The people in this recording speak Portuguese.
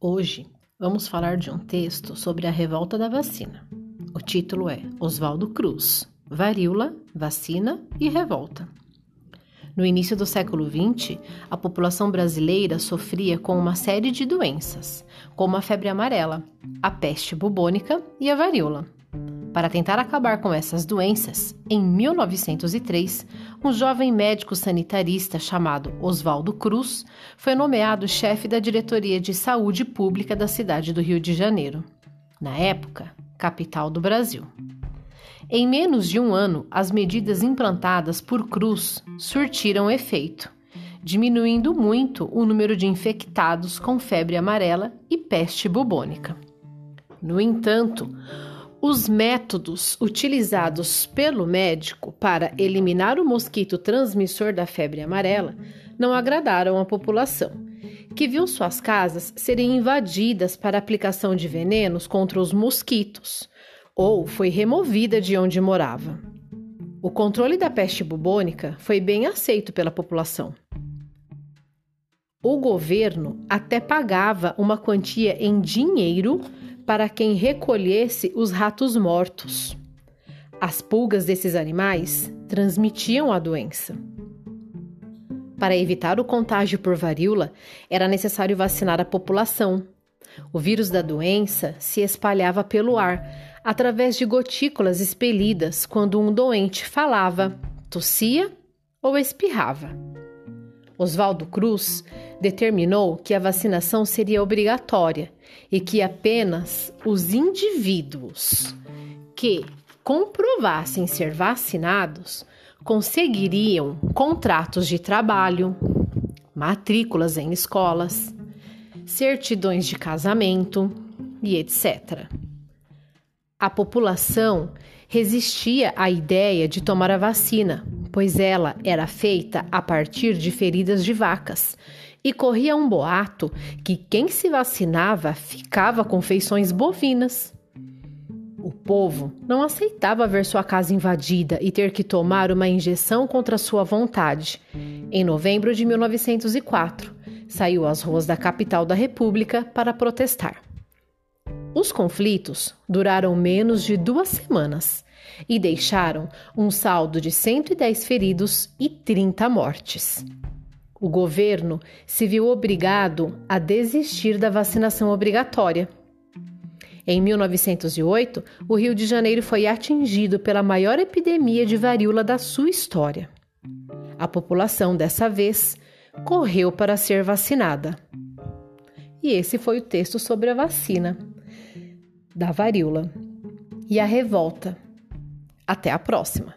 Hoje vamos falar de um texto sobre a revolta da vacina. O título é Oswaldo Cruz: Varíola, Vacina e Revolta. No início do século XX, a população brasileira sofria com uma série de doenças, como a febre amarela, a peste bubônica e a varíola. Para tentar acabar com essas doenças, em 1903, um jovem médico sanitarista chamado Oswaldo Cruz foi nomeado chefe da Diretoria de Saúde Pública da cidade do Rio de Janeiro, na época, capital do Brasil. Em menos de um ano, as medidas implantadas por Cruz surtiram efeito, diminuindo muito o número de infectados com febre amarela e peste bubônica. No entanto, os métodos utilizados pelo médico para eliminar o mosquito transmissor da febre amarela não agradaram a população, que viu suas casas serem invadidas para aplicação de venenos contra os mosquitos, ou foi removida de onde morava. O controle da peste bubônica foi bem aceito pela população. O governo até pagava uma quantia em dinheiro para quem recolhesse os ratos mortos. As pulgas desses animais transmitiam a doença. Para evitar o contágio por varíola, era necessário vacinar a população. O vírus da doença se espalhava pelo ar, através de gotículas expelidas quando um doente falava, tossia ou espirrava. Oswaldo Cruz determinou que a vacinação seria obrigatória e que apenas os indivíduos que comprovassem ser vacinados conseguiriam contratos de trabalho, matrículas em escolas, certidões de casamento e etc. A população resistia à ideia de tomar a vacina, pois ela era feita a partir de feridas de vacas e corria um boato que quem se vacinava ficava com feições bovinas. O povo não aceitava ver sua casa invadida e ter que tomar uma injeção contra sua vontade. Em novembro de 1904, saiu às ruas da capital da República para protestar. Os conflitos duraram menos de duas semanas e deixaram um saldo de 110 feridos e 30 mortes. O governo se viu obrigado a desistir da vacinação obrigatória. Em 1908, o Rio de Janeiro foi atingido pela maior epidemia de varíola da sua história. A população, dessa vez, correu para ser vacinada. E esse foi o texto sobre a vacina da varíola e a revolta. Até a próxima!